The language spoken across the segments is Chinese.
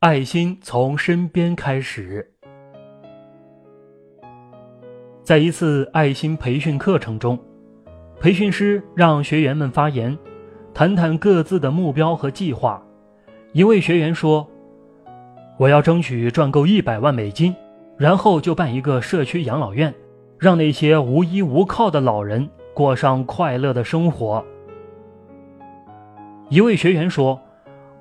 爱心从身边开始。在一次爱心培训课程中，培训师让学员们发言，谈谈各自的目标和计划。一位学员说：“我要争取赚够一百万美金，然后就办一个社区养老院，让那些无依无靠的老人过上快乐的生活。”一位学员说：“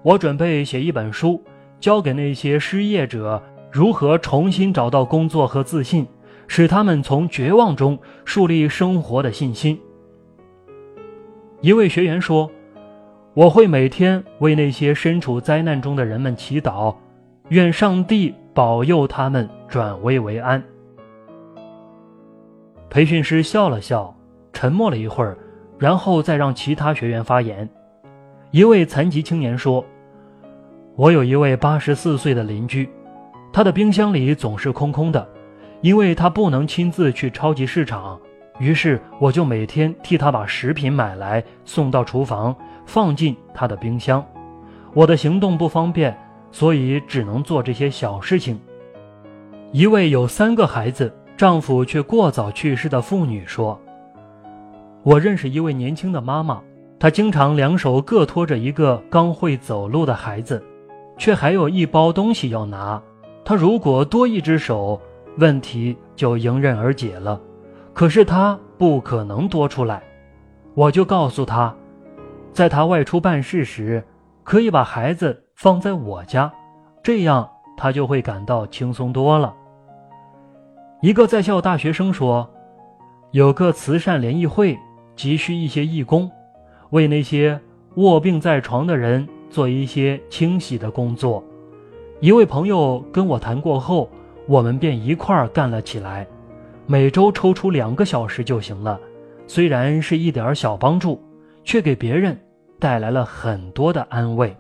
我准备写一本书，教给那些失业者如何重新找到工作和自信。”使他们从绝望中树立生活的信心。一位学员说：“我会每天为那些身处灾难中的人们祈祷，愿上帝保佑他们转危为安。”培训师笑了笑，沉默了一会儿，然后再让其他学员发言。一位残疾青年说：“我有一位八十四岁的邻居，他的冰箱里总是空空的。”因为他不能亲自去超级市场，于是我就每天替他把食品买来送到厨房，放进他的冰箱。我的行动不方便，所以只能做这些小事情。一位有三个孩子、丈夫却过早去世的妇女说：“我认识一位年轻的妈妈，她经常两手各托着一个刚会走路的孩子，却还有一包东西要拿。他如果多一只手。”问题就迎刃而解了，可是他不可能多出来，我就告诉他，在他外出办事时，可以把孩子放在我家，这样他就会感到轻松多了。一个在校大学生说，有个慈善联谊会急需一些义工，为那些卧病在床的人做一些清洗的工作。一位朋友跟我谈过后。我们便一块儿干了起来，每周抽出两个小时就行了。虽然是一点小帮助，却给别人带来了很多的安慰。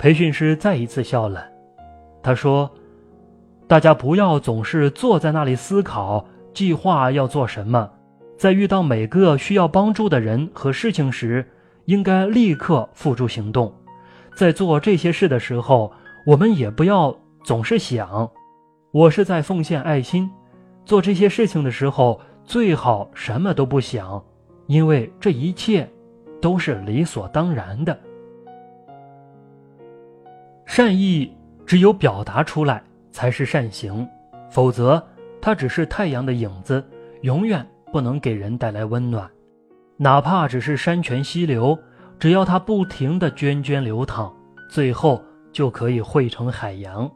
培训师再一次笑了，他说：“大家不要总是坐在那里思考计划要做什么，在遇到每个需要帮助的人和事情时，应该立刻付诸行动。在做这些事的时候，我们也不要。”总是想，我是在奉献爱心，做这些事情的时候，最好什么都不想，因为这一切都是理所当然的。善意只有表达出来才是善行，否则它只是太阳的影子，永远不能给人带来温暖。哪怕只是山泉溪流，只要它不停的涓涓流淌，最后就可以汇成海洋。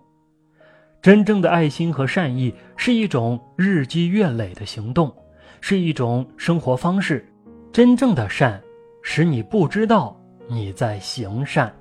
真正的爱心和善意是一种日积月累的行动，是一种生活方式。真正的善，使你不知道你在行善。